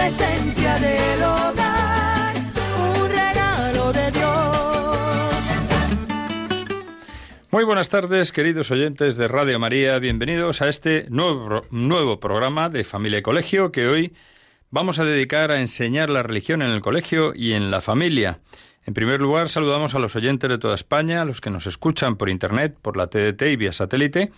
la del hogar, un regalo de Dios. Muy buenas tardes, queridos oyentes de Radio María. Bienvenidos a este nuevo, nuevo programa de Familia y Colegio que hoy vamos a dedicar a enseñar la religión en el colegio y en la familia. En primer lugar, saludamos a los oyentes de toda España, a los que nos escuchan por Internet, por la TDT y vía satélite.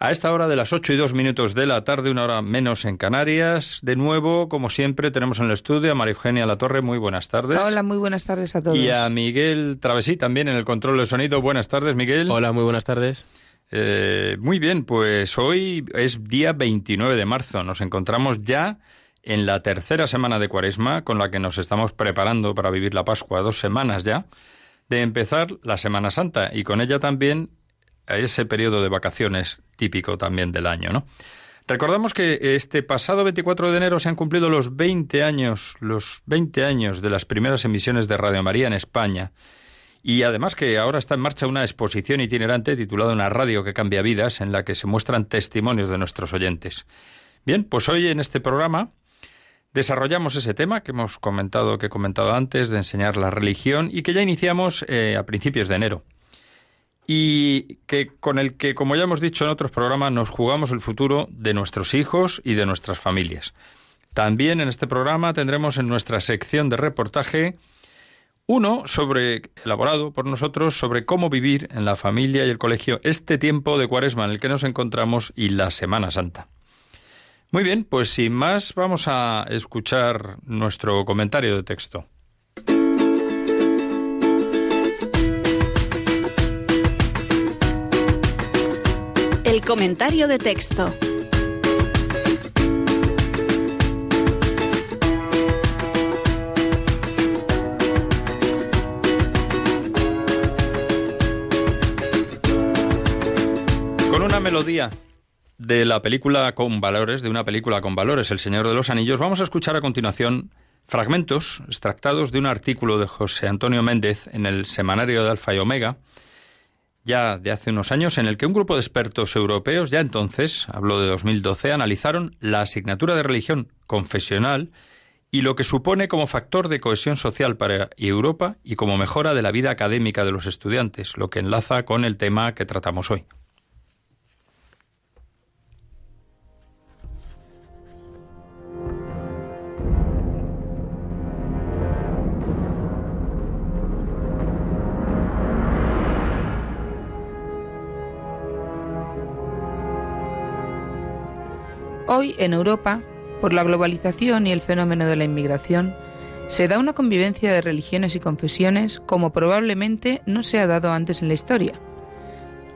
A esta hora de las ocho y dos minutos de la tarde, una hora menos en Canarias. De nuevo, como siempre, tenemos en el estudio a María Eugenia Latorre. Muy buenas tardes. Hola, muy buenas tardes a todos. Y a Miguel Travesí también en el control de sonido. Buenas tardes, Miguel. Hola, muy buenas tardes. Eh, muy bien, pues hoy es día 29 de marzo. Nos encontramos ya en la tercera semana de Cuaresma, con la que nos estamos preparando para vivir la Pascua, dos semanas ya, de empezar la Semana Santa y con ella también ese periodo de vacaciones típico también del año, ¿no? Recordamos que este pasado 24 de enero se han cumplido los 20 años, los 20 años de las primeras emisiones de Radio María en España. Y además que ahora está en marcha una exposición itinerante titulada Una radio que cambia vidas, en la que se muestran testimonios de nuestros oyentes. Bien, pues hoy en este programa desarrollamos ese tema que hemos comentado, que he comentado antes, de enseñar la religión y que ya iniciamos eh, a principios de enero y que con el que, como ya hemos dicho en otros programas, nos jugamos el futuro de nuestros hijos y de nuestras familias. También en este programa tendremos en nuestra sección de reportaje uno sobre elaborado por nosotros sobre cómo vivir en la familia y el colegio este tiempo de Cuaresma en el que nos encontramos y la Semana Santa. Muy bien, pues sin más vamos a escuchar nuestro comentario de texto. El comentario de texto. Con una melodía de la película con valores, de una película con valores, El Señor de los Anillos, vamos a escuchar a continuación fragmentos extractados de un artículo de José Antonio Méndez en el Semanario de Alfa y Omega, ya de hace unos años, en el que un grupo de expertos europeos, ya entonces, habló de 2012, analizaron la asignatura de religión confesional y lo que supone como factor de cohesión social para Europa y como mejora de la vida académica de los estudiantes, lo que enlaza con el tema que tratamos hoy. Hoy, en Europa, por la globalización y el fenómeno de la inmigración, se da una convivencia de religiones y confesiones como probablemente no se ha dado antes en la historia.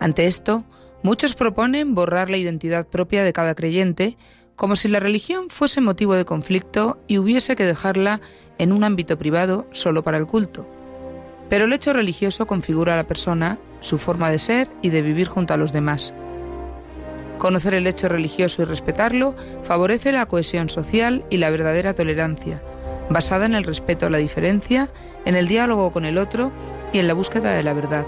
Ante esto, muchos proponen borrar la identidad propia de cada creyente como si la religión fuese motivo de conflicto y hubiese que dejarla en un ámbito privado solo para el culto. Pero el hecho religioso configura a la persona, su forma de ser y de vivir junto a los demás. Conocer el hecho religioso y respetarlo favorece la cohesión social y la verdadera tolerancia, basada en el respeto a la diferencia, en el diálogo con el otro y en la búsqueda de la verdad.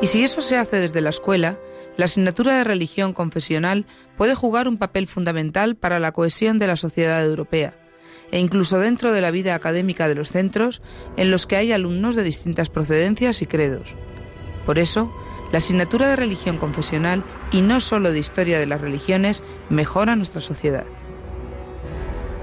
Y si eso se hace desde la escuela, la asignatura de religión confesional puede jugar un papel fundamental para la cohesión de la sociedad europea, e incluso dentro de la vida académica de los centros en los que hay alumnos de distintas procedencias y credos. Por eso, la asignatura de religión confesional, y no solo de historia de las religiones, mejora nuestra sociedad.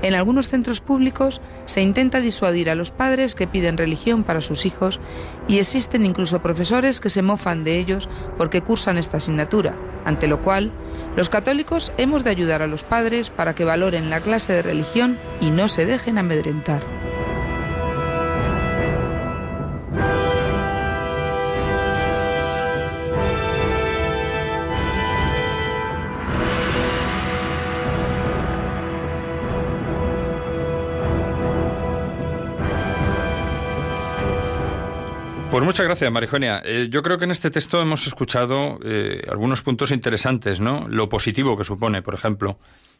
En algunos centros públicos se intenta disuadir a los padres que piden religión para sus hijos y existen incluso profesores que se mofan de ellos porque cursan esta asignatura, ante lo cual los católicos hemos de ayudar a los padres para que valoren la clase de religión y no se dejen amedrentar. Pues muchas gracias, Marijonia. Eh, yo creo que en este texto hemos escuchado eh, algunos puntos interesantes, ¿no? Lo positivo que supone, por ejemplo,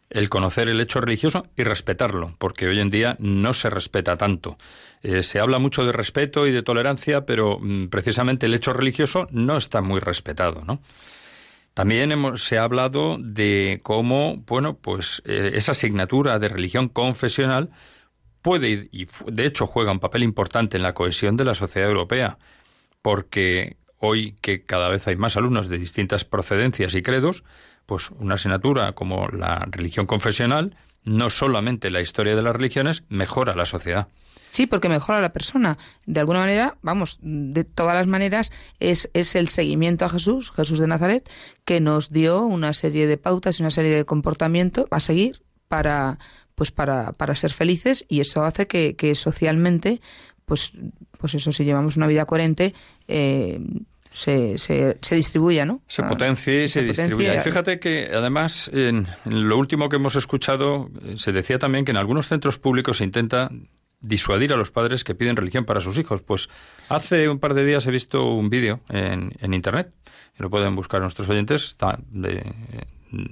el conocer el hecho religioso y respetarlo, porque hoy en día no se respeta tanto. Eh, se habla mucho de respeto y de tolerancia, pero mm, precisamente el hecho religioso no está muy respetado, ¿no? También hemos, se ha hablado de cómo, bueno, pues esa asignatura de religión confesional puede y de hecho juega un papel importante en la cohesión de la sociedad europea, porque hoy que cada vez hay más alumnos de distintas procedencias y credos, pues una asignatura como la religión confesional, no solamente la historia de las religiones, mejora la sociedad. Sí, porque mejora la persona. De alguna manera, vamos, de todas las maneras, es, es el seguimiento a Jesús, Jesús de Nazaret, que nos dio una serie de pautas y una serie de comportamientos a seguir para, pues para, para ser felices y eso hace que, que socialmente, pues, pues eso, si llevamos una vida coherente, eh, se, se, se, distribuya, ¿no? Se potencie y se, distribuya. Y fíjate que, además, en, lo último que hemos escuchado, eh, se decía también que en algunos centros públicos se intenta disuadir a los padres que piden religión para sus hijos. Pues hace un par de días he visto un vídeo en, en Internet, lo pueden buscar nuestros oyentes, está de eh,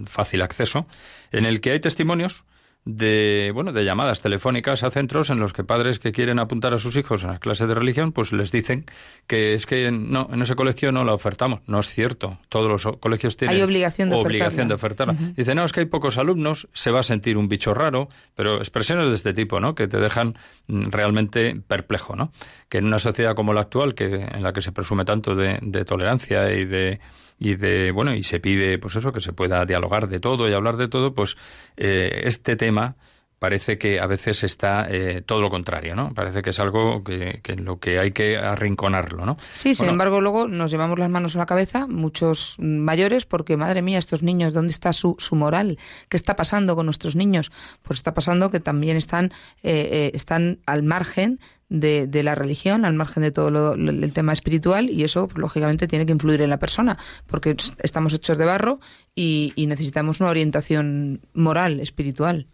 fácil acceso, en el que hay testimonios de bueno de llamadas telefónicas a centros en los que padres que quieren apuntar a sus hijos a las clases de religión pues les dicen que es que no en ese colegio no la ofertamos. No es cierto. Todos los colegios tienen obligación de obligación ofertarla, de ofertarla. dice no es que hay pocos alumnos se va a sentir un bicho raro pero expresiones de este tipo no que te dejan mm, realmente perplejo no que en una sociedad como la actual que en la que se presume tanto de, de tolerancia y de y de bueno y se pide pues eso que se pueda dialogar de todo y hablar de todo pues eh, este tema parece que a veces está eh, todo lo contrario, ¿no? Parece que es algo que, que, lo que hay que arrinconarlo, ¿no? Sí, sin embargo, luego nos llevamos las manos a la cabeza, muchos mayores, porque, madre mía, estos niños, ¿dónde está su, su moral? ¿Qué está pasando con nuestros niños? Pues está pasando que también están, eh, eh, están al margen de, la religión, al margen de todo lo, el tema espiritual, y eso, pues, lógicamente, tiene que influir en la persona, porque estamos hechos de barro y, y necesitamos una orientación moral, espiritual.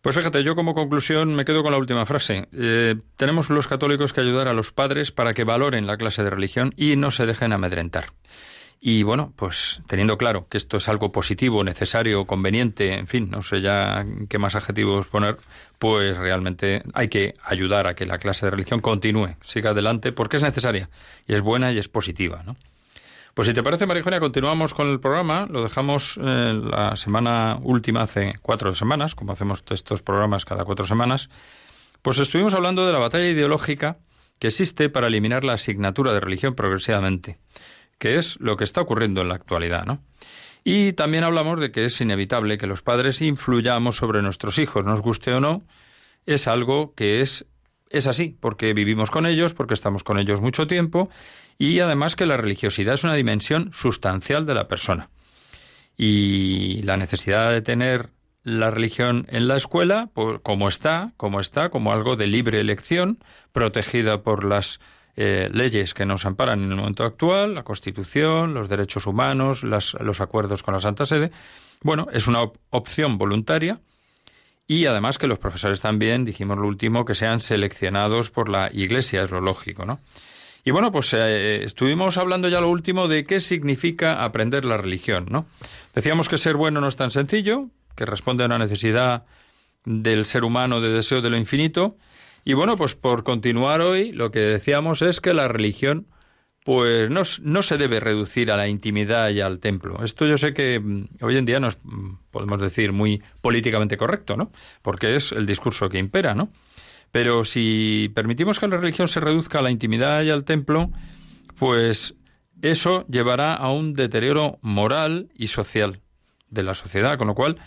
Pues fíjate, yo como conclusión me quedo con la última frase. Eh, tenemos los católicos que ayudar a los padres para que valoren la clase de religión y no se dejen amedrentar. Y bueno, pues teniendo claro que esto es algo positivo, necesario, conveniente, en fin, no sé ya qué más adjetivos poner, pues realmente hay que ayudar a que la clase de religión continúe, siga adelante, porque es necesaria y es buena y es positiva, ¿no? Pues si te parece, Marijonia, continuamos con el programa. Lo dejamos eh, la semana última, hace cuatro semanas, como hacemos estos programas cada cuatro semanas. Pues estuvimos hablando de la batalla ideológica que existe para eliminar la asignatura de religión progresivamente, que es lo que está ocurriendo en la actualidad, ¿no? Y también hablamos de que es inevitable que los padres influyamos sobre nuestros hijos, nos guste o no, es algo que es es así, porque vivimos con ellos, porque estamos con ellos mucho tiempo y además que la religiosidad es una dimensión sustancial de la persona. Y la necesidad de tener la religión en la escuela, pues, como está, como está, como algo de libre elección, protegida por las eh, leyes que nos amparan en el momento actual, la Constitución, los derechos humanos, los acuerdos con la Santa Sede. Bueno, es una opción voluntaria y además que los profesores también, dijimos lo último, que sean seleccionados por la Iglesia, es lo lógico, ¿no? Y bueno, pues eh, estuvimos hablando ya lo último de qué significa aprender la religión, ¿no? Decíamos que ser bueno no es tan sencillo, que responde a una necesidad del ser humano de deseo de lo infinito. Y bueno, pues por continuar hoy, lo que decíamos es que la religión pues no, se debe reducir a la intimidad y al templo. Esto yo sé que mm, hoy en día nos mm, podemos decir muy políticamente correcto, ¿no? Porque es el discurso que impera, ¿no? Pero si permitimos que la religión se reduzca a la intimidad y al templo, pues eso llevará a un deterioro moral y social de la sociedad, con lo cual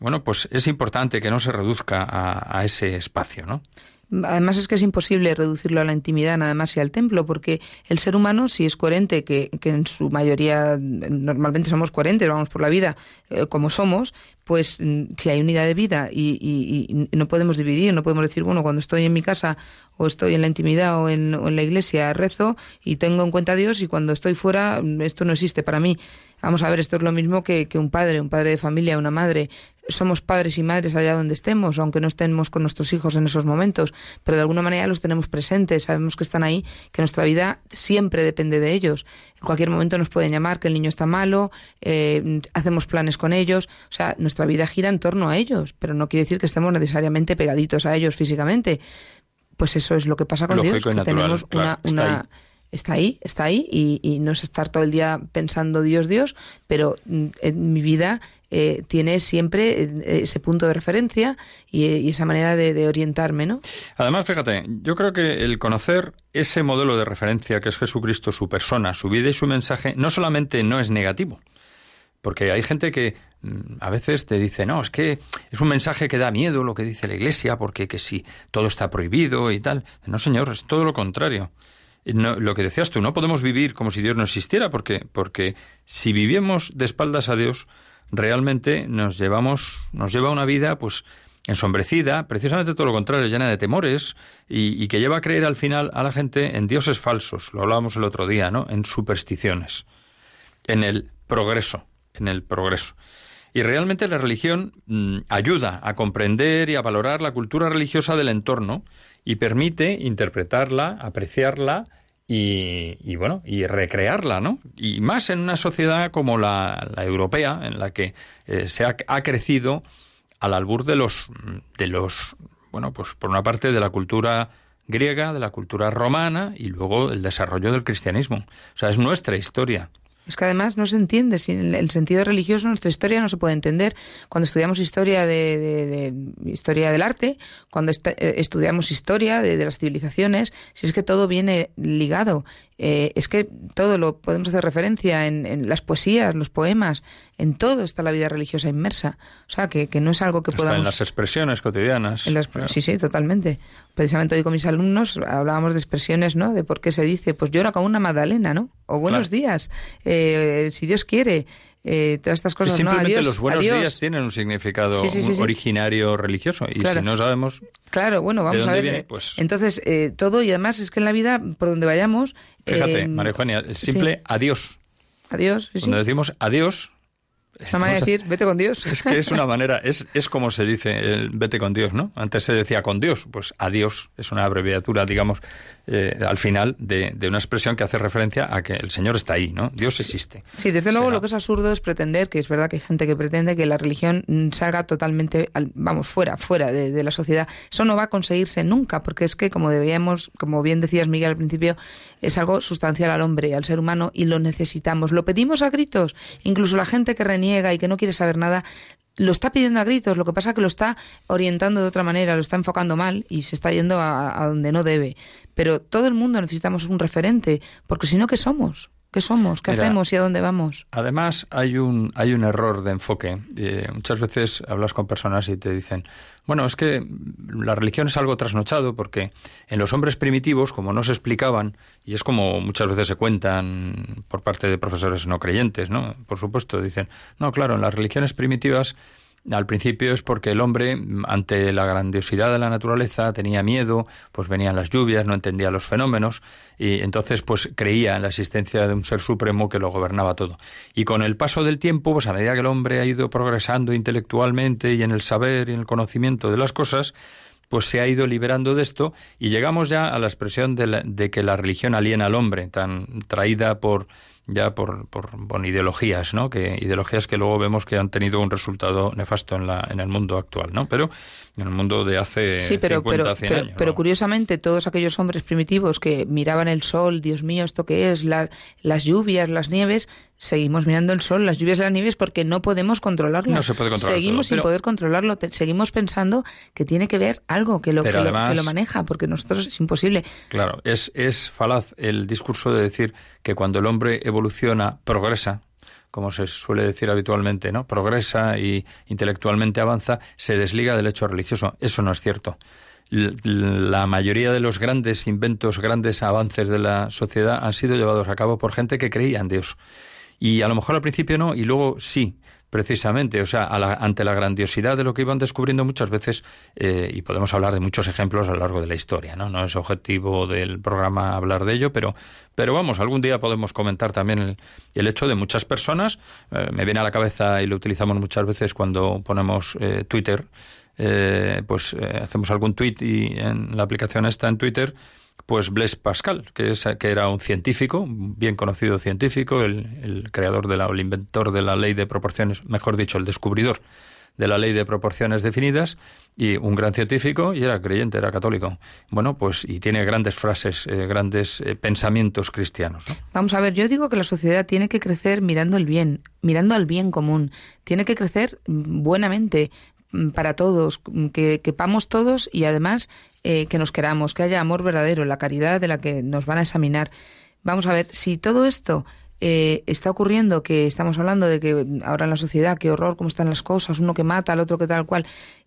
bueno, pues es importante que no se reduzca a ese espacio, ¿no? Además es que es imposible reducirlo a la intimidad nada más y al templo, porque el ser humano, si es coherente, que, que en su mayoría normalmente somos coherentes, vamos por la vida eh, como somos, pues mm, si hay unidad de vida y, y, y, no podemos dividir, no podemos decir, bueno, cuando estoy en mi casa o estoy en la intimidad o en, o en la iglesia rezo y tengo en cuenta a Dios y cuando estoy fuera esto no existe para mí. Vamos a ver, esto es lo mismo que, que un padre, un padre de familia, una madre somos padres y madres allá donde estemos, aunque no estemos con nuestros hijos en esos momentos, pero de alguna manera los tenemos presentes, sabemos que están ahí, que nuestra vida siempre depende de ellos. En cualquier momento nos pueden llamar que el niño está malo, eh, hacemos planes con ellos, o sea, nuestra vida gira en torno a ellos, pero no quiere decir que estemos necesariamente pegaditos a ellos físicamente. Pues eso es lo que pasa con Dios, que tenemos una, una está ahí, está ahí y, y, no es estar todo el día pensando Dios, Dios, pero mm, en mi vida eh, tiene siempre eh, ese punto de referencia y, esa manera de, orientarme, ¿no? Además, fíjate, yo creo que el conocer ese modelo de referencia que es Jesucristo, su persona, su vida y su mensaje, no solamente no es negativo, porque hay gente que mm, a veces te dice, no, es que es un mensaje que da miedo lo que dice la Iglesia, porque que si todo está prohibido y tal. No, señor, es todo lo contrario. lo que decías tú, no podemos vivir como si Dios no existiera, porque, porque si vivimos de espaldas a Dios, realmente nos llevamos, nos lleva una vida, pues, ensombrecida, precisamente todo lo contrario, llena de temores y, que lleva a creer al final a la gente en dioses falsos, lo hablábamos el otro día, ¿no? En supersticiones, en el progreso, en el progreso. Y realmente la religión mm, ayuda a comprender y a valorar la cultura religiosa del entorno y permite interpretarla, apreciarla y, bueno, y recrearla, ¿no? Y más en una sociedad como la, europea, en la que eh, se ha, ha, crecido al albur de los, de los, bueno, pues por una parte de la cultura griega, de la cultura romana y luego el desarrollo del cristianismo. O sea, es nuestra historia. Es que además no se entiende, sin el sentido religioso nuestra historia no se puede entender. Cuando estudiamos historia de, historia del arte, cuando eh, estudiamos historia de, las civilizaciones, si es que todo viene ligado. Eh, es que todo lo podemos hacer referencia en, las poesías, los poemas, en todo está la vida religiosa inmersa. O sea, que, no es algo que Está podamos... en las expresiones cotidianas. Sí, sí, totalmente. Precisamente hoy con mis alumnos hablábamos de expresiones, ¿no? De por qué se dice, pues llora como una magdalena, ¿no? O buenos días, eh, si Dios quiere. Eh, todas estas cosas. simplemente los buenos días tienen un significado originario religioso y si no sabemos. Claro, bueno, vamos a ver. pues... Entonces, eh, todo y además es que en la vida, por donde vayamos. Fíjate, María Eugenia, el simple adiós. Adiós. Cuando decimos adiós, es una manera de decir, vete con Dios. Es que es una manera, es, es como se dice el vete con Dios, ¿no? Antes se decía con Dios, pues adiós es una abreviatura, digamos, eh, al final de, de, una expresión que hace referencia a que el Señor está ahí, ¿no? Dios existe. Sí, desde luego lo que es absurdo es pretender, que es verdad que hay gente que pretende que la religión salga totalmente, vamos, fuera, fuera de, de la sociedad. Eso no va a conseguirse nunca, porque es que, como debíamos, como bien decías Miguel al principio, es algo sustancial al hombre, al ser humano, y lo necesitamos. Lo pedimos a gritos, incluso la gente que reniega y que no quiere saber nada, lo está pidiendo a gritos, lo que pasa es que lo está orientando de otra manera, lo está enfocando mal y se está yendo a, donde no debe. Pero todo el mundo necesitamos un referente, porque si no, ¿qué somos? ¿Qué somos? ¿Qué hacemos y a dónde vamos? Además, hay un, hay un error de enfoque. Eh, muchas veces hablas con personas y te dicen, bueno, es que la religión es algo trasnochado porque en los hombres primitivos, como no se explicaban, y es como muchas veces se cuentan por parte de profesores no creyentes, ¿no? Por supuesto, dicen, no, claro, en las religiones primitivas al principio es porque el hombre, ante la grandiosidad de la naturaleza, tenía miedo, pues venían las lluvias, no entendía los fenómenos, y entonces pues creía en la existencia de un ser supremo que lo gobernaba todo. Y con el paso del tiempo, pues a medida que el hombre ha ido progresando intelectualmente y en el saber y en el conocimiento de las cosas, pues se ha ido liberando de esto y llegamos ya a la expresión de, de que la religión aliena al hombre, tan traída por ya por, por, ideologías, ¿no? Que ideologías que luego vemos que han tenido un resultado nefasto en la en el mundo actual, ¿no? Pero en el mundo de hace sí, pero, 50, pero, 100 pero, años. Pero curiosamente todos aquellos hombres primitivos que miraban el sol, Dios mío, esto qué es, la, las lluvias, las nieves, seguimos mirando el sol, las lluvias y las nieves porque no podemos controlarlo. No se puede controlar Seguimos todo, sin pero... poder controlarlo, te, seguimos pensando que tiene que ver algo que lo, que, además, lo, que lo maneja, porque nosotros es imposible. Claro, es, es falaz el discurso de decir que cuando el hombre evoluciona, progresa, como se suele decir habitualmente, ¿no? progresa y intelectualmente avanza, se desliga del hecho religioso. Eso no es cierto. La mayoría de los grandes inventos, grandes avances de la sociedad han sido llevados a cabo por gente que creía en Dios. Y a lo mejor al principio no, y luego sí, precisamente, o sea, ante la grandiosidad de lo que iban descubriendo muchas veces, eh, y podemos hablar de muchos ejemplos a lo largo de la historia, ¿no? No es objetivo del programa hablar de ello, pero, pero vamos, algún día podemos comentar también el, hecho de muchas personas, eh, me viene a la cabeza y lo utilizamos muchas veces cuando ponemos eh, Twitter, pues hacemos algún tweet y en la aplicación está en Twitter, pues Blaise Pascal, que, es, que era un científico, bien conocido científico, el, creador de la, el inventor de la ley de proporciones, mejor dicho, el descubridor de la ley de proporciones definidas y un gran científico y era creyente, era católico. Bueno, pues y tiene grandes frases, eh, grandes eh, pensamientos cristianos. Vamos a ver, yo digo que la sociedad tiene que crecer mirando el bien, mirando al bien común, tiene que crecer buenamente, Mm, para todos, mm, que quepamos todos y además eh, que nos queramos, que haya amor verdadero, la caridad de la que nos van a examinar. Vamos a ver, si todo esto eh, está ocurriendo, que estamos hablando de que ahora en la sociedad, qué horror, cómo están las cosas, uno que mata, al otro que tal cual,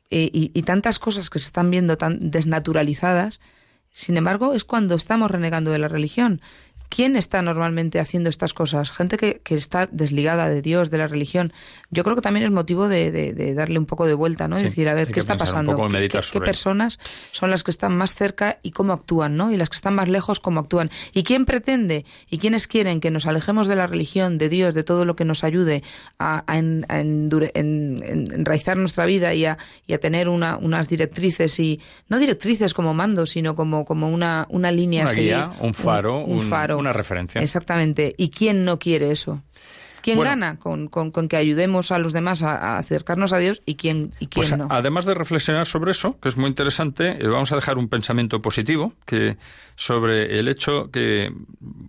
eh, y, y tantas cosas que se están viendo tan desnaturalizadas, sin embargo, es cuando estamos renegando de la religión. ¿Quién está normalmente haciendo estas cosas? Gente que, que, está desligada de Dios, de la religión. Yo creo que también es motivo de, darle un poco de vuelta, ¿no? decir, a ver, ¿qué está pasando? ¿Qué, personas son las que están más cerca y cómo actúan, ¿no? Y las que están más lejos, cómo actúan. ¿Y quién pretende y quiénes quieren que nos alejemos de la religión, de Dios, de todo lo que nos ayude a, enraizar nuestra vida y a, tener unas directrices y no directrices como mando, sino como, como una, una línea una guía, un faro, un faro una referencia. Exactamente. ¿Y quién no quiere eso? ¿Quién gana con, con, que ayudemos a los demás a, acercarnos a Dios y quién, y quién pues, no? Además de reflexionar sobre eso, que es muy interesante, eh, vamos a dejar un pensamiento positivo que sobre el hecho que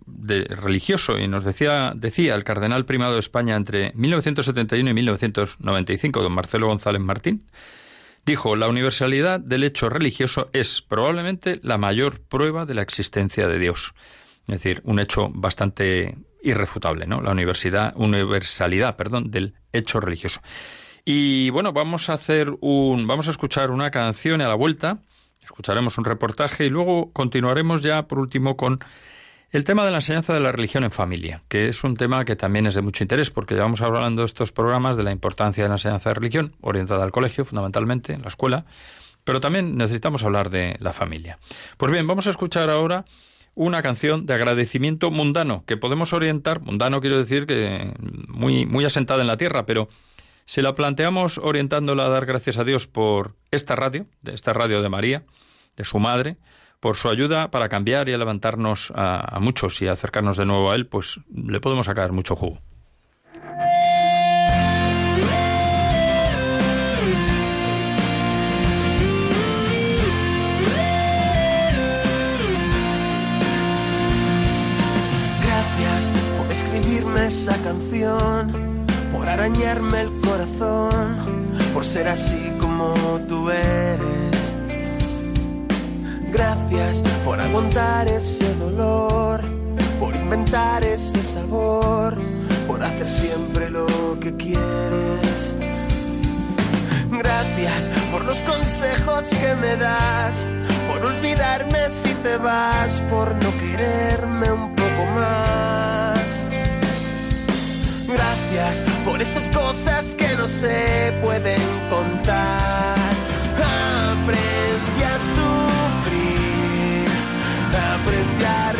de religioso y nos decía decía el cardenal primado de España entre 1971 y 1995, don Marcelo González Martín. Dijo, la universalidad del hecho religioso es probablemente la mayor prueba de la existencia de Dios. Es decir, un hecho bastante irrefutable, ¿no? La universidad, universalidad, perdón, del hecho religioso. Y bueno, vamos a hacer un, vamos a escuchar una canción a la vuelta, escucharemos un reportaje y luego continuaremos ya por último con el tema de la enseñanza de la religión en familia, que es un tema que también es de mucho interés porque llevamos hablando estos programas de la importancia de la enseñanza de religión, orientada al colegio fundamentalmente, en la escuela, pero también necesitamos hablar de la familia. Pues bien, vamos a escuchar ahora una canción de agradecimiento mundano, que podemos orientar, mundano quiero decir que muy, muy asentada en la tierra, pero si la planteamos orientándola a dar gracias a Dios por esta radio, de esta radio de María, de su madre, por su ayuda para cambiar y a levantarnos a, a muchos y acercarnos de nuevo a Él, pues le podemos sacar mucho jugo. Esa canción, por arañarme el corazón, por ser así como tú eres. Gracias por aguantar ese dolor, por inventar ese sabor, por hacer siempre lo que quieres. Gracias por los consejos que me das, por olvidarme si te vas, por no quererme un poco más. Gracias por esas cosas que no se pueden contar. Aprendí a sufrir, aprendí a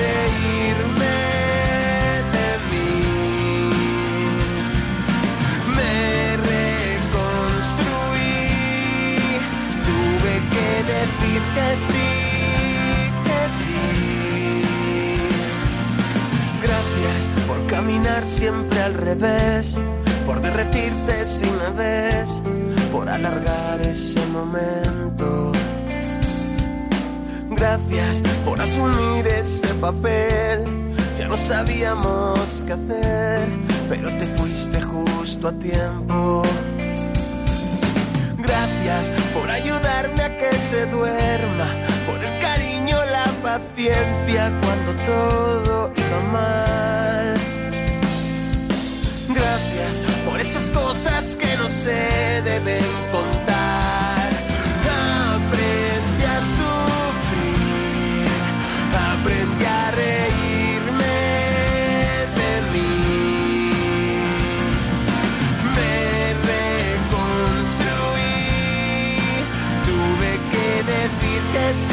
por derretirte sin una vez, por alargar ese momento. Gracias por asumir ese papel, ya no sabíamos qué hacer, pero te fuiste justo a tiempo. Gracias por ayudarme a que se duerma, por el cariño, la paciencia cuando todo iba mal gracias por esas cosas que no se deben contar. Aprendí a sufrir, aprendí a reírme de mí. Me reconstruí, tuve que decir que sí.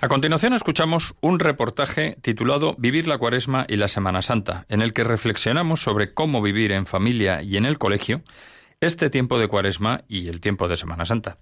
A continuación escuchamos un reportaje titulado Vivir la Cuaresma y la Semana Santa, en el que reflexionamos sobre cómo vivir en familia y en el colegio este tiempo de Cuaresma y el tiempo de Semana Santa.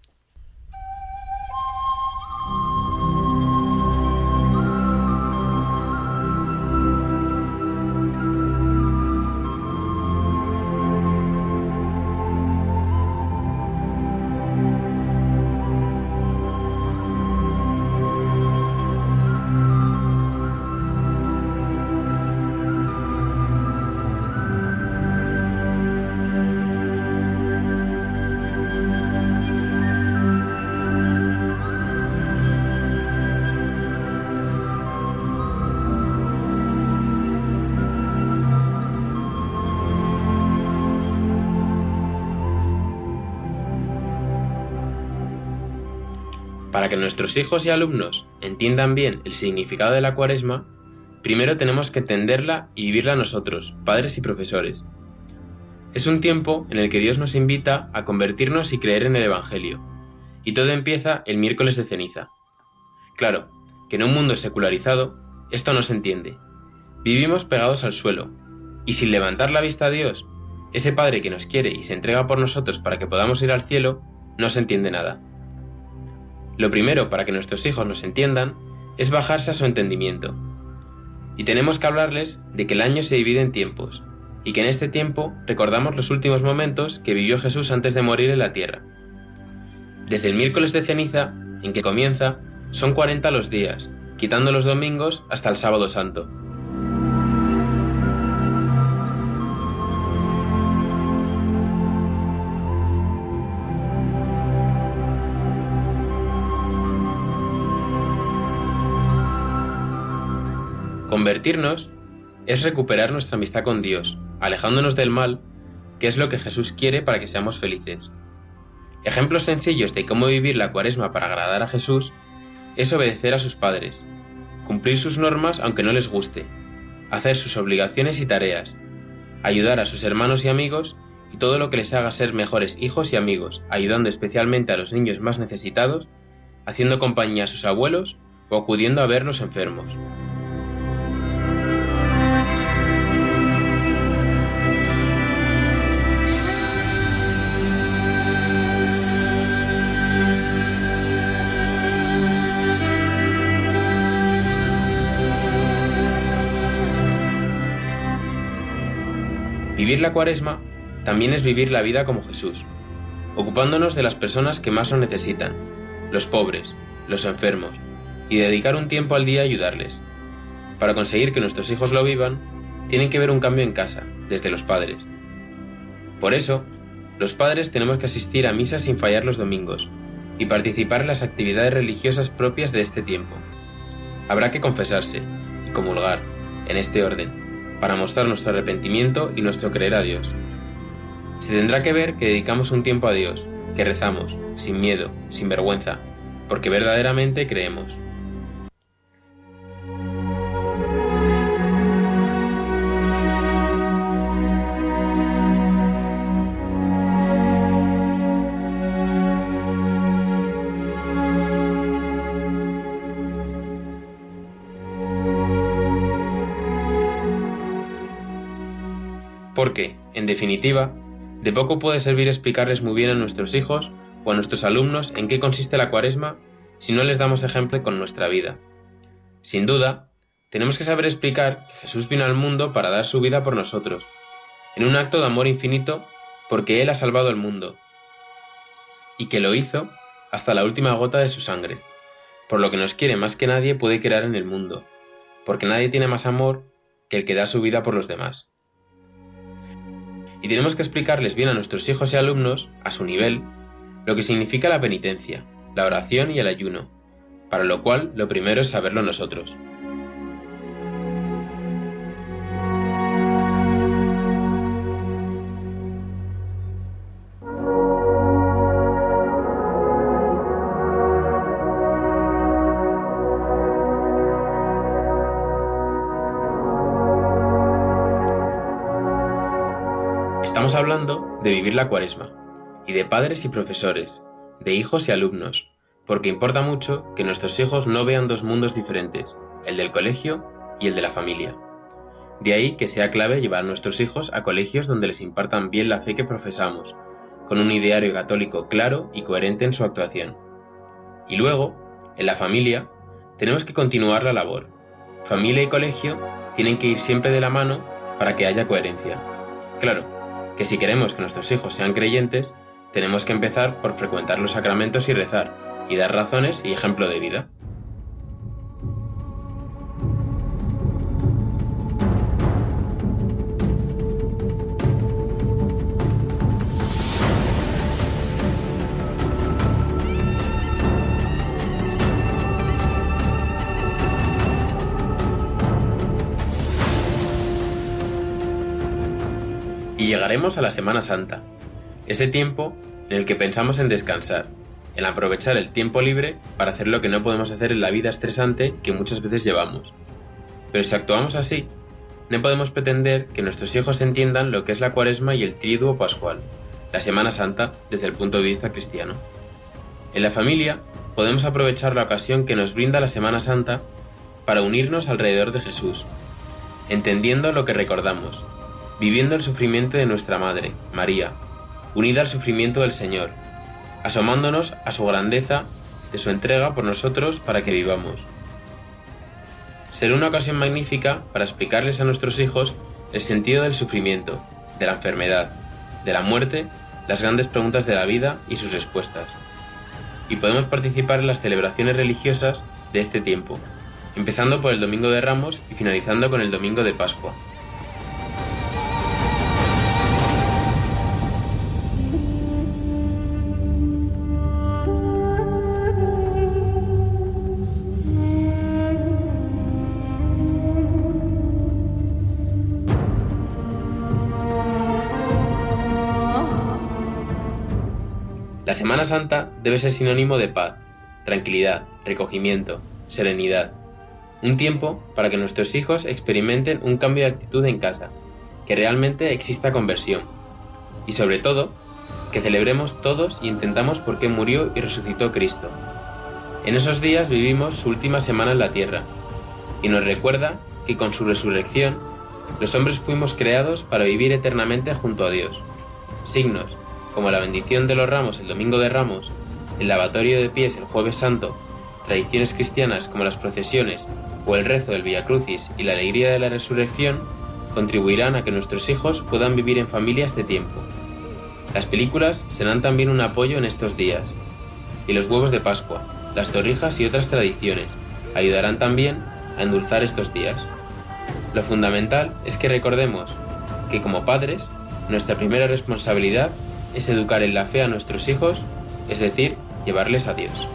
Para que nuestros hijos y alumnos entiendan bien el significado de la cuaresma, primero tenemos que entenderla y vivirla nosotros, padres y profesores. Es un tiempo en el que Dios nos invita a convertirnos y creer en el Evangelio, y todo empieza el miércoles de ceniza. Claro, que en un mundo secularizado, esto no se entiende. Vivimos pegados al suelo, y sin levantar la vista a Dios, ese Padre que nos quiere y se entrega por nosotros para que podamos ir al cielo, no se entiende nada. Lo primero para que nuestros hijos nos entiendan es bajarse a su entendimiento. Y tenemos que hablarles de que el año se divide en tiempos, y que en este tiempo recordamos los últimos momentos que vivió Jesús antes de morir en la tierra. Desde el miércoles de ceniza, en que comienza, son 40 los días, quitando los domingos hasta el sábado santo. Convertirnos es recuperar nuestra amistad con Dios, alejándonos del mal, que es lo que Jesús quiere para que seamos felices. Ejemplos sencillos de cómo vivir la cuaresma para agradar a Jesús es obedecer a sus padres, cumplir sus normas aunque no les guste, hacer sus obligaciones y tareas, ayudar a sus hermanos y amigos y todo lo que les haga ser mejores hijos y amigos, ayudando especialmente a los niños más necesitados, haciendo compañía a sus abuelos o acudiendo a ver los enfermos. Vivir la cuaresma también es vivir la vida como Jesús, ocupándonos de las personas que más lo necesitan, los pobres, los enfermos, y dedicar un tiempo al día a ayudarles. Para conseguir que nuestros hijos lo vivan, tienen que ver un cambio en casa, desde los padres. Por eso, los padres tenemos que asistir a misa sin fallar los domingos y participar en las actividades religiosas propias de este tiempo. Habrá que confesarse y comulgar, en este orden, para mostrar nuestro arrepentimiento y nuestro creer a Dios. Se tendrá que ver que dedicamos un tiempo a Dios, que rezamos, sin miedo, sin vergüenza, porque verdaderamente creemos. Porque, en definitiva, de poco puede servir explicarles muy bien a nuestros hijos o a nuestros alumnos en qué consiste la cuaresma si no les damos ejemplo con nuestra vida. Sin duda, tenemos que saber explicar que Jesús vino al mundo para dar su vida por nosotros, en un acto de amor infinito porque Él ha salvado el mundo, y que lo hizo hasta la última gota de su sangre, por lo que nos quiere más que nadie puede crear en el mundo, porque nadie tiene más amor que el que da su vida por los demás. Y tenemos que explicarles bien a nuestros hijos y alumnos, a su nivel, lo que significa la penitencia, la oración y el ayuno, para lo cual lo primero es saberlo nosotros. De vivir la cuaresma, y de padres y profesores, de hijos y alumnos, porque importa mucho que nuestros hijos no vean dos mundos diferentes, el del colegio y el de la familia. De ahí que sea clave llevar a nuestros hijos a colegios donde les impartan bien la fe que profesamos, con un ideario católico claro y coherente en su actuación. Y luego, en la familia, tenemos que continuar la labor. Familia y colegio tienen que ir siempre de la mano para que haya coherencia. Claro, que si queremos que nuestros hijos sean creyentes, tenemos que empezar por frecuentar los sacramentos y rezar, y dar razones y ejemplo de vida. A la Semana Santa, ese tiempo en el que pensamos en descansar, en aprovechar el tiempo libre para hacer lo que no podemos hacer en la vida estresante que muchas veces llevamos. Pero si actuamos así, no podemos pretender que nuestros hijos entiendan lo que es la cuaresma y el triduo pascual, la Semana Santa, desde el punto de vista cristiano. En la familia podemos aprovechar la ocasión que nos brinda la Semana Santa para unirnos alrededor de Jesús, entendiendo lo que recordamos, viviendo el sufrimiento de nuestra Madre, María, unida al sufrimiento del Señor, asomándonos a su grandeza de su entrega por nosotros para que vivamos. Será una ocasión magnífica para explicarles a nuestros hijos el sentido del sufrimiento, de la enfermedad, de la muerte, las grandes preguntas de la vida y sus respuestas. Y podemos participar en las celebraciones religiosas de este tiempo, empezando por el Domingo de Ramos y finalizando con el Domingo de Pascua. Semana Santa debe ser sinónimo de paz, tranquilidad, recogimiento, serenidad. Un tiempo para que nuestros hijos experimenten un cambio de actitud en casa, que realmente exista conversión. Y sobre todo, que celebremos todos y intentamos por qué murió y resucitó Cristo. En esos días vivimos su última semana en la tierra, y nos recuerda que con su resurrección, los hombres fuimos creados para vivir eternamente junto a Dios. Signos como la bendición de los ramos el domingo de ramos, el lavatorio de pies el jueves santo, tradiciones cristianas como las procesiones o el rezo del Via Crucis y la alegría de la resurrección, contribuirán a que nuestros hijos puedan vivir en familia este tiempo. Las películas serán también un apoyo en estos días, y los huevos de Pascua, las torrijas y otras tradiciones ayudarán también a endulzar estos días. Lo fundamental es que recordemos que como padres, nuestra primera responsabilidad es educar en la fe a nuestros hijos, es decir, llevarles a Dios.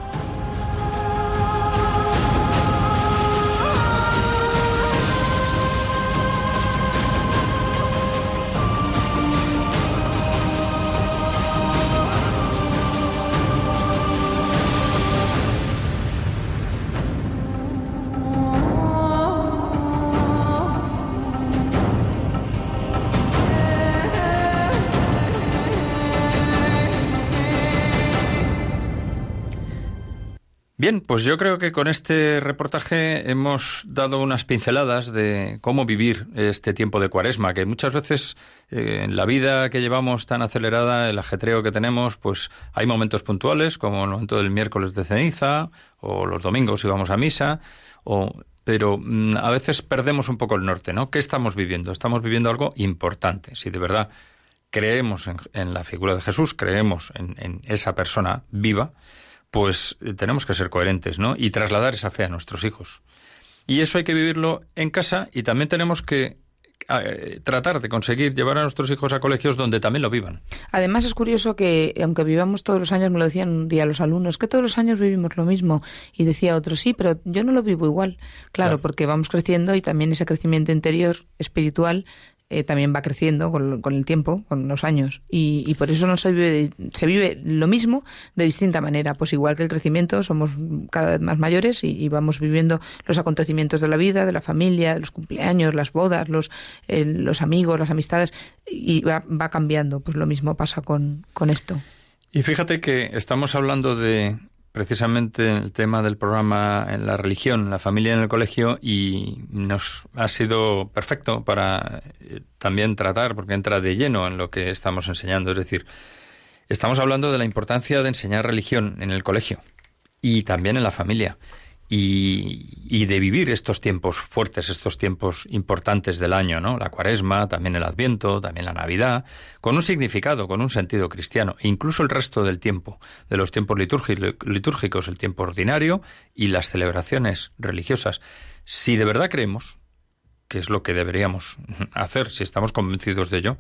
Pues yo creo que con este reportaje hemos dado unas pinceladas de cómo vivir este tiempo de cuaresma, que muchas veces eh, en la vida que llevamos tan acelerada, el ajetreo que tenemos, pues hay momentos puntuales, como el momento del miércoles de ceniza, o los domingos si vamos a misa, o, pero mm, a veces perdemos un poco el norte, ¿no? ¿Qué estamos viviendo? Estamos viviendo algo importante. Si de verdad creemos en, la figura de Jesús, creemos en esa persona viva, pues eh, tenemos que ser coherentes, ¿no? Y trasladar esa fe a nuestros hijos. Y eso hay que vivirlo en casa y también tenemos que eh, tratar de conseguir llevar a nuestros hijos a colegios donde también lo vivan. Además es curioso que aunque vivamos todos los años, me lo decían un día los alumnos, que todos los años vivimos lo mismo y decía otro, sí, pero yo no lo vivo igual. Claro, porque vamos creciendo y también ese crecimiento interior espiritual eh, también va creciendo con, el tiempo, con los años. Y, por eso no se vive, se vive lo mismo de distinta manera. Pues igual que el crecimiento, somos cada vez más mayores y, vamos viviendo los acontecimientos de la vida, de la familia, los cumpleaños, las bodas, los, eh, los amigos, las amistades, y va, va cambiando. Pues lo mismo pasa con, con esto. Y fíjate que estamos hablando de precisamente el tema del programa en la religión, la familia en el colegio y nos ha sido perfecto para eh, también tratar, porque entra de lleno en lo que estamos enseñando. Es decir, estamos hablando de la importancia de enseñar religión en el colegio y también en la familia y, de vivir estos tiempos fuertes, estos tiempos importantes del año, ¿no? La cuaresma, también el adviento, también la Navidad, con un significado, con un sentido cristiano, e incluso el resto del tiempo, de los tiempos litúrgicos, el tiempo ordinario y las celebraciones religiosas. Si de verdad creemos, que es lo que deberíamos hacer, si estamos convencidos de ello,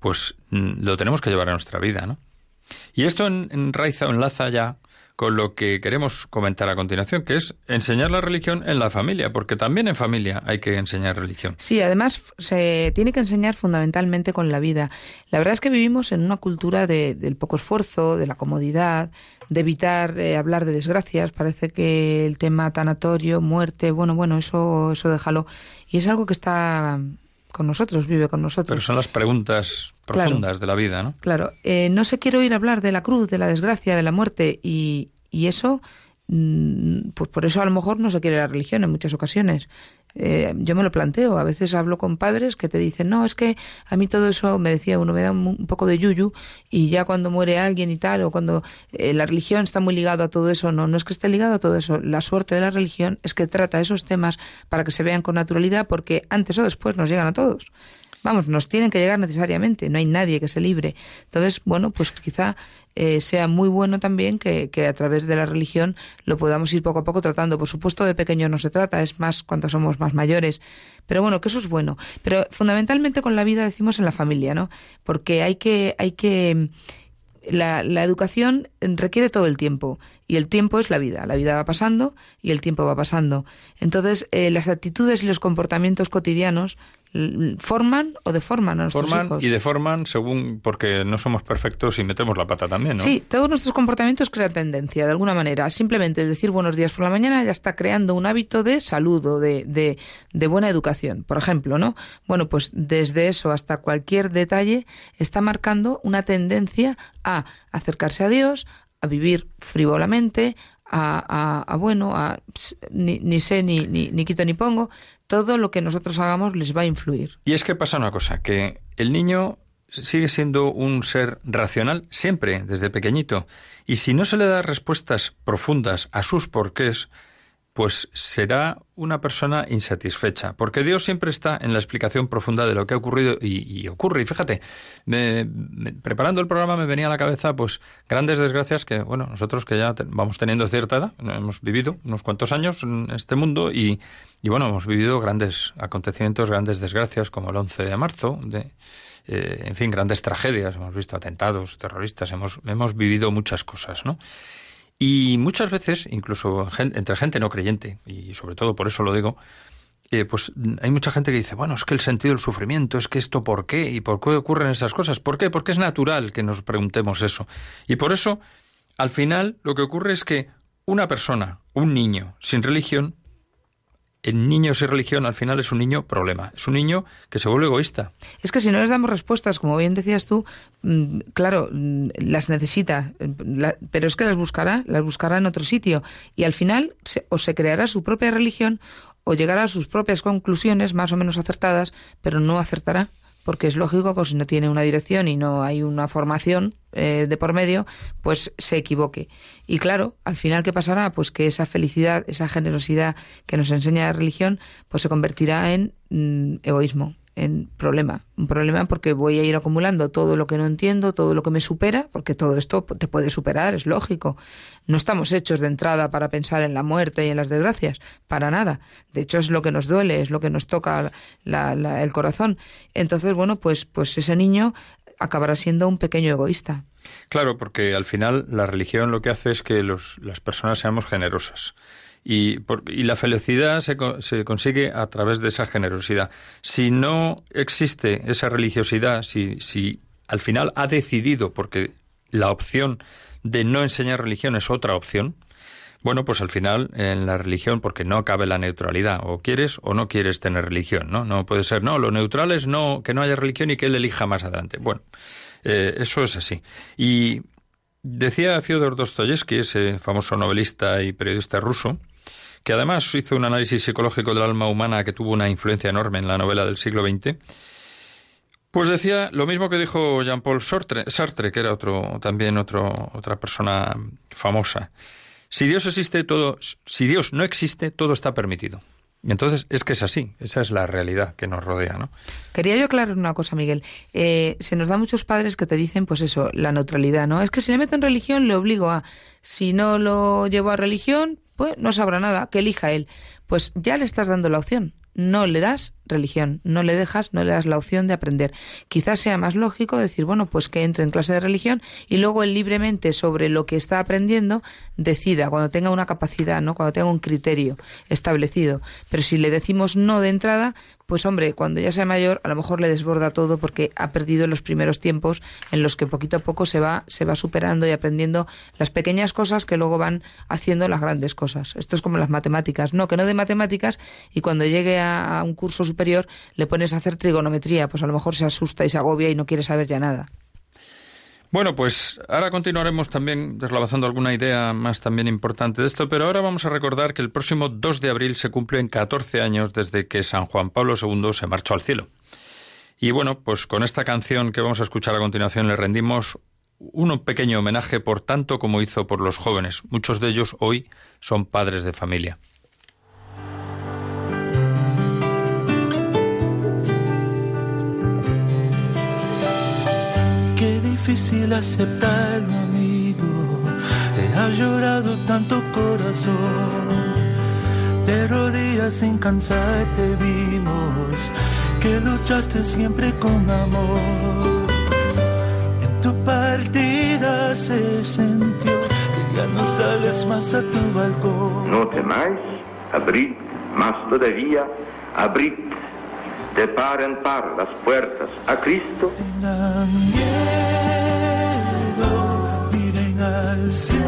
pues mm, lo tenemos que llevar a nuestra vida, ¿no? Y esto en, enraiza o enlaza ya con lo que queremos comentar a continuación, que es enseñar la religión en la familia, porque también en familia hay que enseñar religión. Sí, además se tiene que enseñar fundamentalmente con la vida. La verdad es que vivimos en una cultura del poco esfuerzo, de la comodidad, de evitar eh, hablar de desgracias. Parece que el tema tanatorio, muerte, bueno, bueno, eso, eso déjalo. Y es algo que está con nosotros, vive con nosotros. Pero son las preguntas profundas de la vida, ¿no? Claro. Eh, no se quiere oír hablar de la cruz, de la desgracia, de la muerte, y, y eso Mm, pues por eso a lo mejor no se quiere la religión en muchas ocasiones. Eh, yo me lo planteo, a veces hablo con padres que te dicen, no, es que a mí todo eso, me decía uno, me da un, poco de yuyu y ya cuando muere alguien y tal, o cuando eh, la religión está muy ligado a todo eso, no, no es que esté ligado a todo eso, la suerte de la religión es que trata esos temas para que se vean con naturalidad porque antes o después nos llegan a todos. Vamos, nos tienen que llegar necesariamente, no hay nadie que se libre. Entonces, bueno, pues quizá eh, sea muy bueno también que, a través de la religión lo podamos ir poco a poco tratando. Por supuesto, de pequeño no se trata, es más cuando somos más mayores. Pero bueno, que eso es bueno. Pero fundamentalmente con la vida decimos en la familia, ¿no? Porque hay que, hay que la, la, educación requiere todo el tiempo y el tiempo es la vida. La vida va pasando y el tiempo va pasando. Entonces, eh, las actitudes y los comportamientos cotidianos forman o deforman a nuestros forman y deforman según porque no somos perfectos y metemos la pata también, ¿no? Sí, todos nuestros comportamientos crean tendencia de alguna manera. Simplemente decir buenos días por la mañana ya está creando un hábito de saludo, de, de, de buena educación, por ejemplo, ¿no? Bueno, pues desde eso hasta cualquier detalle está marcando una tendencia a acercarse a Dios, a vivir frívolamente, a, a, bueno, a, ni, ni sé ni, ni, ni, quito ni pongo, todo lo que nosotros hagamos les va a influir. Y es que pasa una cosa, que el niño sigue siendo un ser racional siempre, desde pequeñito, y si no se le da respuestas profundas a sus porqués, pues será una persona insatisfecha, porque Dios siempre está en la explicación profunda de lo que ha ocurrido y, ocurre. Y fíjate, preparando el programa me venía a la cabeza pues grandes desgracias que, bueno, nosotros que ya vamos teniendo cierta edad, hemos vivido unos cuantos años en este mundo y, y bueno, hemos vivido grandes acontecimientos, grandes desgracias como el 11 de marzo, de, eh, en fin, grandes tragedias, hemos visto atentados terroristas, hemos, hemos vivido muchas cosas, ¿no? Y muchas veces, incluso entre gente no creyente, y sobre todo por eso lo digo, eh, pues hay mucha gente que dice, bueno, es que el sentido del sufrimiento, es que esto por qué y por qué ocurren esas cosas. ¿Por qué? Porque es natural que nos preguntemos eso. Y por eso, al final, lo que ocurre es que una persona, un niño sin religión, el niño sin religión al final es un niño problema, es un niño que se vuelve egoísta. Es que si no les damos respuestas, como bien decías tú, mm, claro, mm, las necesita, pero es que las buscará, las buscará en otro sitio y al final o se creará su propia religión o llegará a sus propias conclusiones más o menos acertadas, pero no acertará porque es lógico que si no tiene una dirección y no hay una formación eh, de por medio, pues se equivoque. Y claro, al final, ¿qué pasará? Pues que esa felicidad, esa generosidad que nos enseña la religión, pues se convertirá en mm, egoísmo, en problema. Un problema porque voy a ir acumulando todo lo que no entiendo, todo lo que me supera, porque todo esto te puede superar, es lógico. No estamos hechos de entrada para pensar en la muerte y en las desgracias, para nada. De hecho, es lo que nos duele, es lo que nos toca el corazón. Entonces, bueno, pues, pues ese niño acabará siendo un pequeño egoísta. Claro, porque al final la religión lo que hace es que los, las personas seamos generosas. Y, y la felicidad se, se, consigue a través de esa generosidad. Si no existe esa religiosidad, si, si al final ha decidido, porque la opción de no enseñar religión es otra opción, bueno, pues al final en la religión, porque no cabe la neutralidad, o quieres o no quieres tener religión, ¿no? No puede ser, no, lo neutral es no, que no haya religión y que él elija más adelante. Bueno, eh, eso es así. Y decía Fyodor Dostoyevsky, ese famoso novelista y periodista ruso, que además hizo un análisis psicológico del alma humana que tuvo una influencia enorme en la novela del siglo XX, pues decía lo mismo que dijo Jean-Paul Sartre, Sartre, que era otro, también otro, otra persona famosa. Si Dios existe, todo, si Dios no existe, todo está permitido. Y entonces es que es así, esa es la realidad que nos rodea, ¿no? Quería yo aclarar una cosa, Miguel. Eh, se nos da muchos padres que te dicen, pues eso, la neutralidad, ¿no? Es que si le meto en religión, le obligo a. Si no lo llevo a religión, pues no sabrá nada, que elija él. Pues ya le estás dando la opción no le das religión, no le dejas, no le das la opción de aprender. Quizás sea más lógico decir, bueno, pues que entre en clase de religión y luego él libremente sobre lo que está aprendiendo decida cuando tenga una capacidad, ¿no? Cuando tenga un criterio establecido. Pero si le decimos no de entrada, pues hombre, cuando ya sea mayor, a lo mejor le desborda todo porque ha perdido los primeros tiempos en los que poquito a poco se va, se va superando y aprendiendo las pequeñas cosas que luego van haciendo las grandes cosas. Esto es como las matemáticas, no, que no de matemáticas y cuando llegue a, a un curso superior le pones a hacer trigonometría, pues a lo mejor se asusta y se agobia y no quiere saber ya nada. Bueno, pues ahora continuaremos también deslavazando alguna idea más también importante de esto, pero ahora vamos a recordar que el próximo 2 de abril se cumplen 14 años desde que San Juan Pablo II se marchó al cielo. Y bueno, pues con esta canción que vamos a escuchar a continuación le rendimos un pequeño homenaje por tanto como hizo por los jóvenes. Muchos de ellos hoy son padres de familia. Difícil aceptarlo, amigo. Te ha llorado tanto corazón. De rodillas sin cansar te vimos que luchaste siempre con amor. En tu partida se sintió que ya no sales más a tu balcón. No temáis, abrid más todavía, abrid de par en par las puertas a Cristo. Tengan miedo, miren al cielo,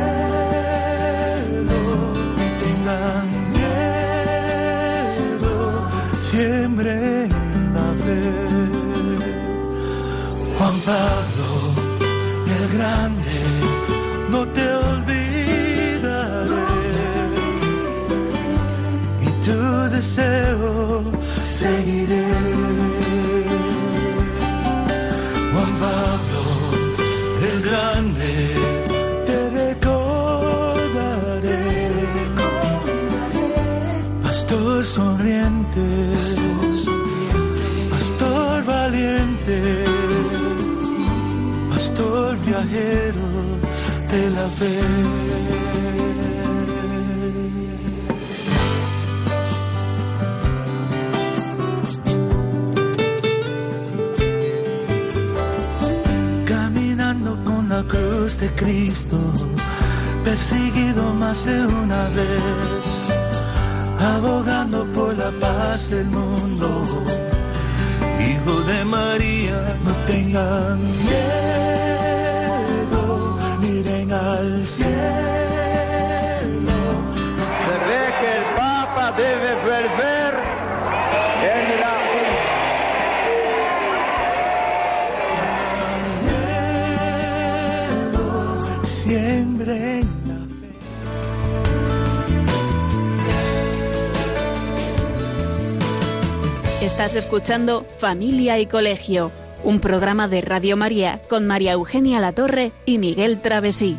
tengan miedo, siempre la fe. Juan Pablo, el grande, no te olvidaré. Y tu deseo de la fe. cruz de Cristo, perseguido más de una vez, abogando por la paz del mundo. Hijo de María, no tengan miedo, al cielo. Se ve que el Papa debe volver en la siempre en la fe. Estás escuchando Familia y Colegio, un programa de Radio María con María Eugenia Latorre y Miguel Travesí.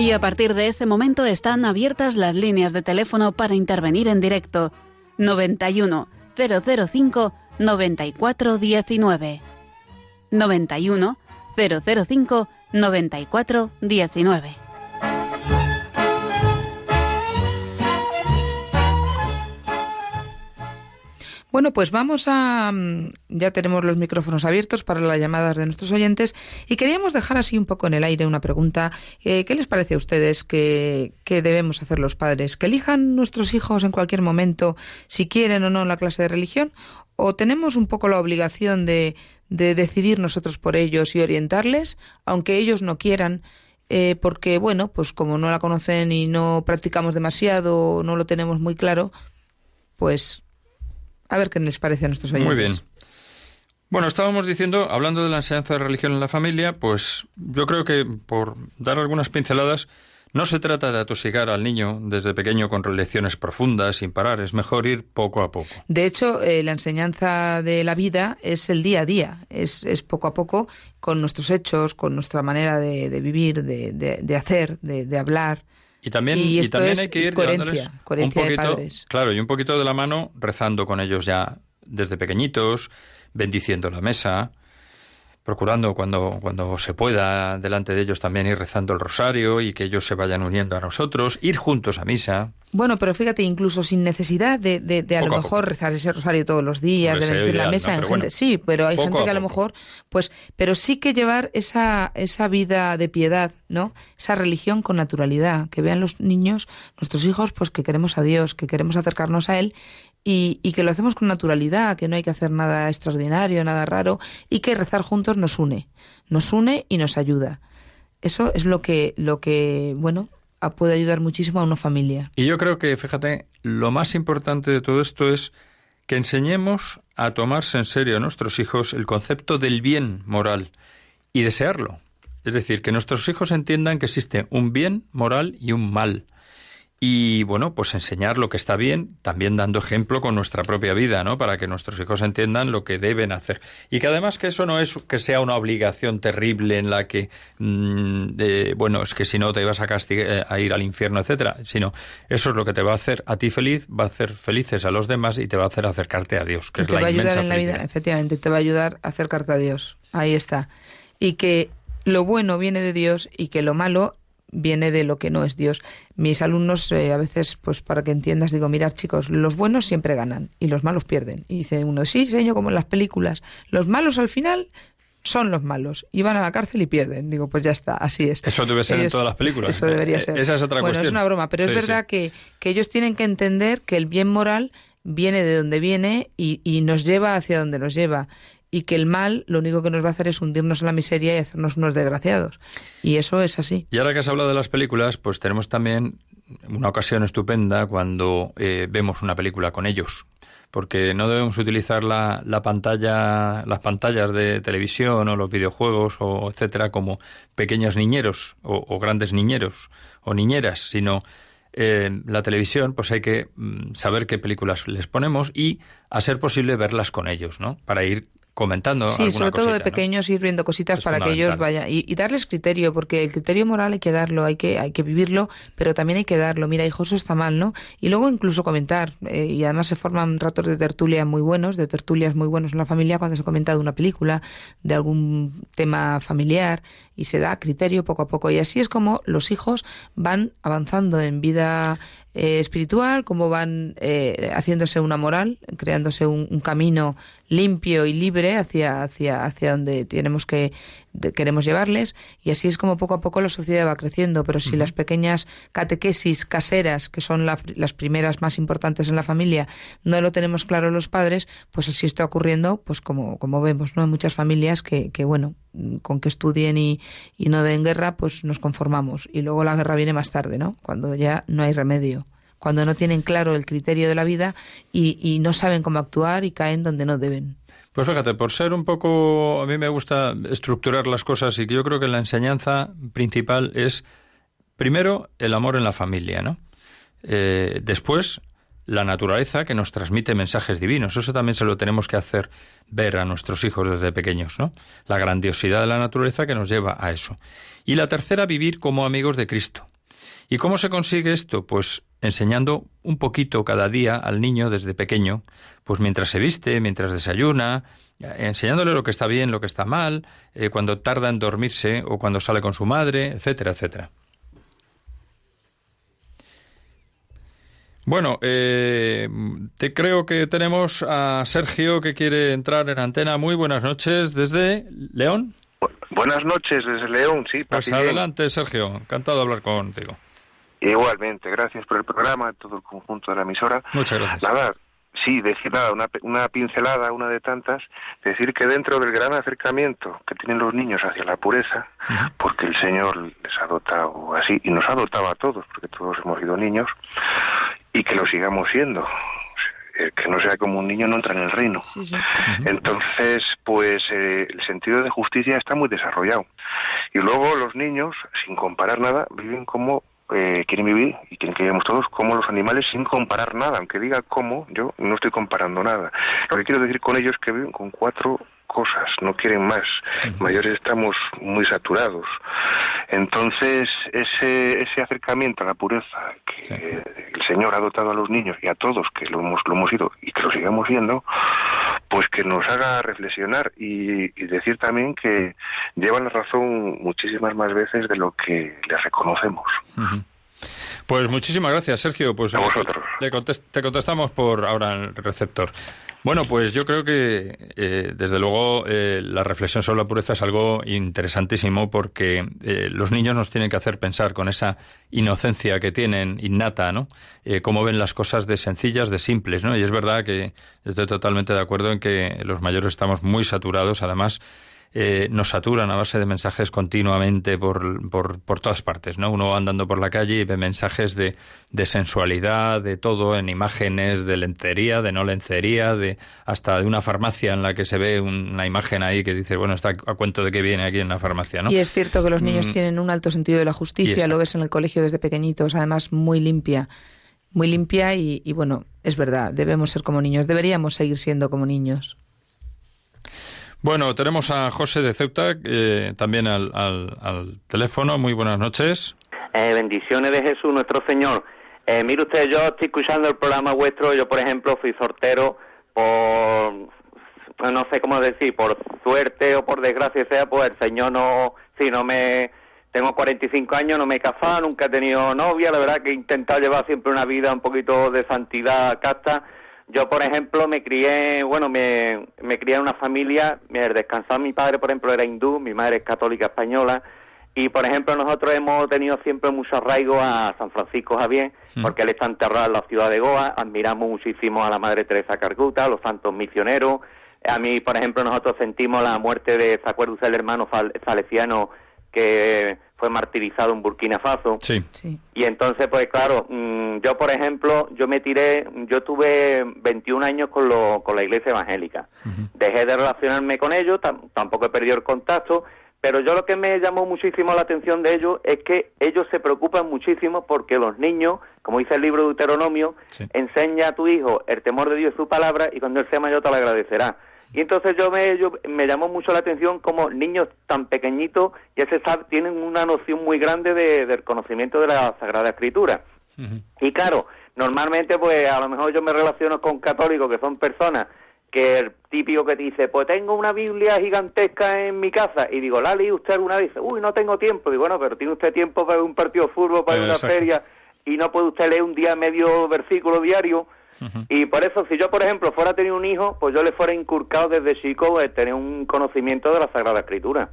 Y a partir de este momento están abiertas las líneas de teléfono para intervenir en directo. 91 005 94 19 91 005 94 Bueno, pues vamos a... Mm, ya tenemos los micrófonos abiertos para las llamadas de nuestros oyentes y queríamos dejar así un poco en el aire una pregunta. Eh, ¿Qué les parece a ustedes que, debemos hacer los padres? ¿Que elijan nuestros hijos en cualquier momento si quieren o no la clase de religión? ¿O tenemos un poco la obligación de, de decidir nosotros por ellos y orientarles, aunque ellos no quieran? Eh, porque, bueno, pues como no la conocen y no practicamos demasiado, no lo tenemos muy claro, pues a ver qué les parece a nuestros oyentes. Muy bien. Bueno, estábamos diciendo, hablando de la enseñanza de religión en la familia, pues yo creo que por dar algunas pinceladas, no se trata de atosigar al niño desde pequeño con lecciones profundas, sin parar, es mejor ir poco a poco. De hecho, eh, la enseñanza de la vida es el día a día, es, es poco a poco con nuestros hechos, con nuestra manera de, vivir, de, de, hacer, de, hablar. Y también, y, también hay que ir coherencia, coherencia un poquito, claro, y un poquito de la mano rezando con ellos ya desde pequeñitos, bendiciendo la mesa, procurando cuando, cuando se pueda delante de ellos también ir rezando el rosario y que ellos se vayan uniendo a nosotros, ir juntos a misa. Bueno, pero fíjate, incluso sin necesidad de, de, a lo mejor rezar ese rosario todos los días, de bendecir la mesa, en gente, sí, pero hay gente que a, lo mejor, pues, pero sí que llevar esa, esa vida de piedad, ¿no? Esa religión con naturalidad, que vean los niños, nuestros hijos, pues que queremos a Dios, que queremos acercarnos a Él y, que lo hacemos con naturalidad, que no hay que hacer nada extraordinario, nada raro, y que rezar juntos nos une, nos une y nos ayuda. Eso es lo que, lo que, bueno, puede ayudar muchísimo a una familia. Y yo creo que, fíjate, lo más importante de todo esto es que enseñemos a tomarse en serio a nuestros hijos el concepto del bien moral y desearlo. Es decir, que nuestros hijos entiendan que existe un bien moral y un mal y bueno, pues enseñar lo que está bien, también dando ejemplo con nuestra propia vida, ¿no? Para que nuestros hijos entiendan lo que deben hacer. Y que además que eso no es que sea una obligación terrible en la que, mm, bueno, es que si no te vas a castigar, eh, a ir al infierno, etcétera, sino eso es lo que te va a hacer a ti feliz, va a hacer felices a los demás y te va a hacer acercarte a Dios, que es te la va a ayudar en la vida, efectivamente, te va a ayudar a acercarte a Dios. Ahí está. Y que lo bueno viene de Dios y que lo malo viene de lo que no es Dios. Mis alumnos, eh, a veces, pues para que entiendas, digo, mirad chicos, los buenos siempre ganan y los malos pierden. Y dice uno, sí, señor, como en las películas, los malos al final son los malos y van a la cárcel y pierden. Digo, pues ya está, así es. Eso debe ser en todas las películas. Eso debería eh, ser. Esa es otra bueno, cuestión. es una broma, pero es verdad que, que ellos tienen que entender que el bien moral viene de donde viene y, y nos lleva hacia donde nos lleva y que el mal lo único que nos va a hacer es hundirnos en la miseria y hacernos unos desgraciados. Y eso es así. Y ahora que has hablado de las películas, pues tenemos también una ocasión estupenda cuando eh, vemos una película con ellos. Porque no debemos utilizar la, la, pantalla, las pantallas de televisión o los videojuegos o etcétera como pequeños niñeros o, grandes niñeros o niñeras, sino eh, la televisión, pues hay que mm, saber qué películas les ponemos y, a ser posible, verlas con ellos, ¿no? Para ir comentando. Sí, sobre todo de pequeños ir viendo cositas para que ellos vayan y, darles criterio, porque el criterio moral hay que darlo, hay que hay que vivirlo, pero también hay que darlo. Mira, hijo, eso está mal, ¿no? Y luego incluso comentar eh, y además se forman ratos de tertulia muy buenos, de tertulias muy buenos en la familia cuando se comenta de una película, de algún tema familiar y se da criterio poco a poco y así es como los hijos van avanzando en vida eh, espiritual, como van eh, haciéndose una moral, creándose un camino limpio y libre hacia, hacia, hacia donde tenemos que, queremos llevarles y así es como poco a poco la sociedad va creciendo. Pero si las pequeñas catequesis caseras, que son las primeras más importantes en la familia, no lo tenemos claro los padres, pues así está ocurriendo, pues como, como vemos, ¿no? En muchas familias que, que bueno, con que estudien y, y no den guerra, pues nos conformamos. Y luego la guerra viene más tarde, ¿no? Cuando ya no hay remedio cuando no tienen claro el criterio de la vida y, y, no saben cómo actuar y caen donde no deben. Pues fíjate, por ser un poco, a mí me gusta estructurar las cosas y que yo creo que la enseñanza principal es, primero, el amor en la familia, ¿no? Eh, después, la naturaleza que nos transmite mensajes divinos. Eso también se lo tenemos que hacer ver a nuestros hijos desde pequeños, ¿no? La grandiosidad de la naturaleza que nos lleva a eso. Y la tercera, vivir como amigos de Cristo. ¿Y cómo se consigue esto? Pues enseñando un poquito cada día al niño desde pequeño, pues mientras se viste, mientras desayuna, enseñándole lo que está bien, lo que está mal, eh, cuando tarda en dormirse o cuando sale con su madre, etcétera, etcétera. Bueno, eh, te creo que tenemos a Sergio que quiere entrar en antena. Muy buenas noches desde León. buenas noches desde León, sí. Pues adelante, Sergio. Encantado de hablar contigo. Igualmente, gracias por el programa, todo el conjunto de la emisora. Muchas gracias. Nada, sí, decir nada, una, una pincelada, una de tantas, decir que dentro del gran acercamiento que tienen los niños hacia la pureza, porque el Señor les ha dotado así, y nos ha dotado a todos, porque todos hemos sido niños, y que lo sigamos siendo, eh, que no sea como un niño no entra en el reino. Entonces, pues eh, el sentido de justicia está muy desarrollado. Y luego los niños, sin comparar nada, viven como eh, quieren vivir y quieren que vivamos todos como los animales sin comparar nada. Aunque diga cómo, yo no estoy comparando nada. Lo que quiero decir con ellos es que viven con cuatro cosas, no quieren más. Mayores estamos muy saturados. Entonces, ese, ese acercamiento a la pureza que el Señor ha dotado a los niños y a todos que lo hemos, lo hemos ido y que lo sigamos viendo, pues que nos haga reflexionar y, decir también que llevan la razón muchísimas más veces de lo que les reconocemos. Pues muchísimas gracias, Sergio. Pues a vosotros. te contestamos por ahora el receptor. Bueno, pues yo creo que eh, desde luego eh, la reflexión sobre la pureza es algo interesantísimo porque eh, los niños nos tienen que hacer pensar con esa inocencia que tienen innata, ¿no? cómo ven las cosas de sencillas, de simples, ¿no? Y es verdad que estoy totalmente de acuerdo en que los mayores estamos muy saturados, además eh, nos saturan a base de mensajes continuamente por, por, por, todas partes, ¿no? Uno andando por la calle y ve mensajes de, de sensualidad, de todo, en imágenes de lencería, de no lencería, de hasta de una farmacia en la que se ve una imagen ahí que dice, bueno, está a cuento de que viene aquí en la farmacia, ¿no? Y es cierto que los niños mm. tienen un alto sentido de la justicia, lo ves en el colegio desde pequeñitos, además muy limpia muy limpia y, y, bueno, es verdad, debemos ser como niños, deberíamos seguir siendo como niños. Bueno, tenemos a José de Ceuta eh, también al, al, teléfono. Muy buenas noches. Eh, bendiciones de Jesús nuestro Señor. Eh, mire usted, yo estoy escuchando el programa vuestro. Yo, por ejemplo, fui sortero por, no sé cómo decir, por suerte o por desgracia sea, pues el Señor no, si no me, tengo 45 años, no me he casado, nunca he tenido novia. La verdad que he intentado llevar siempre una vida un poquito de santidad casta yo, por ejemplo, me crié, bueno, me, me crié en una familia, me descansaba mi padre, por ejemplo, era hindú, mi madre es católica española, y, por ejemplo, nosotros hemos tenido siempre mucho arraigo a San Francisco Javier, mm. porque él está enterrado en la ciudad de Goa, admiramos muchísimo a la Madre Teresa Carcuta, a los santos misioneros, a mí, por ejemplo, nosotros sentimos la muerte de, ¿se acuerda usted el hermano salesiano que fue martirizado en Burkina Faso. Sí. Y entonces, pues claro, mm, yo por ejemplo, yo me tiré, yo tuve 21 años con, lo, con la iglesia evangélica. Dejé de relacionarme con ellos, tampoco he perdido el contacto, pero yo lo que me llamó muchísimo la atención de ellos es que ellos se preocupan muchísimo porque los niños, como dice el libro de Deuteronomio, enseña a tu hijo el temor de Dios y su palabra y cuando él sea mayor te lo agradecerá. Y entonces yo me, yo, me llamó mucho la atención como niños tan pequeñitos ya se sabe, tienen una noción muy grande de, del conocimiento de la Sagrada Escritura. Y claro, normalmente pues a lo mejor yo me relaciono con católicos que son personas que el típico que te dice, pues tengo una Biblia gigantesca en mi casa, y digo, Lali, usted alguna vez dice, uy, no tengo tiempo, digo, bueno, pero tiene usted tiempo para un partido de fútbol, para una feria, y no puede usted leer un día medio versículo diario, Y por eso, si yo, por ejemplo, fuera a tener un hijo, pues yo le fuera inculcado desde chico de tener un conocimiento de la Sagrada Escritura.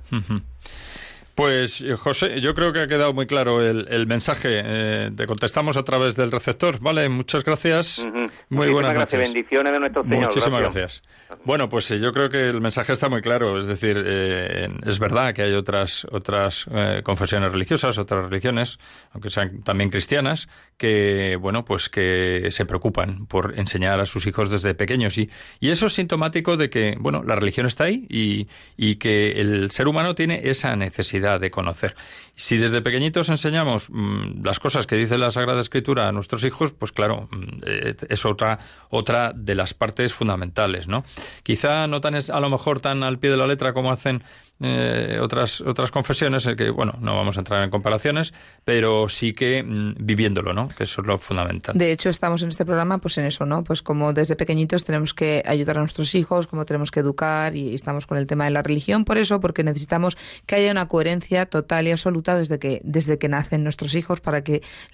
Pues eh, José, yo creo que ha quedado muy claro el, mensaje. Eh, te contestamos a través del receptor, ¿vale? Muchas gracias. Muy buenas gracias. noches. Bendiciones de nuestro Señor. Muchísimas gracias. Bueno, pues yo creo que el mensaje está muy claro. Es decir, eh, es verdad que hay otras otras confesiones religiosas, otras religiones, aunque sean también cristianas, que bueno, pues que se preocupan por enseñar a sus hijos desde pequeños y y eso es sintomático de que bueno, la religión está ahí y y que el ser humano tiene esa necesidad de conocer. Si desde pequeñitos enseñamos mm, las cosas que dice la Sagrada Escritura a nuestros hijos, pues claro, mm, eh, es otra, otra de las partes fundamentales, ¿no? Quizá no tan a lo mejor tan al pie de la letra como hacen eh, otras, otras confesiones, que, bueno, no vamos a entrar en comparaciones, pero sí que mm, viviéndolo, ¿no? Que eso es lo fundamental. De hecho, estamos en este programa pues en eso, ¿no? Pues como desde pequeñitos tenemos que ayudar a nuestros hijos, como tenemos que educar y estamos con el tema de la religión, por eso, porque necesitamos que haya una coherencia total y absoluta desde que, desde que nacen nuestros hijos para que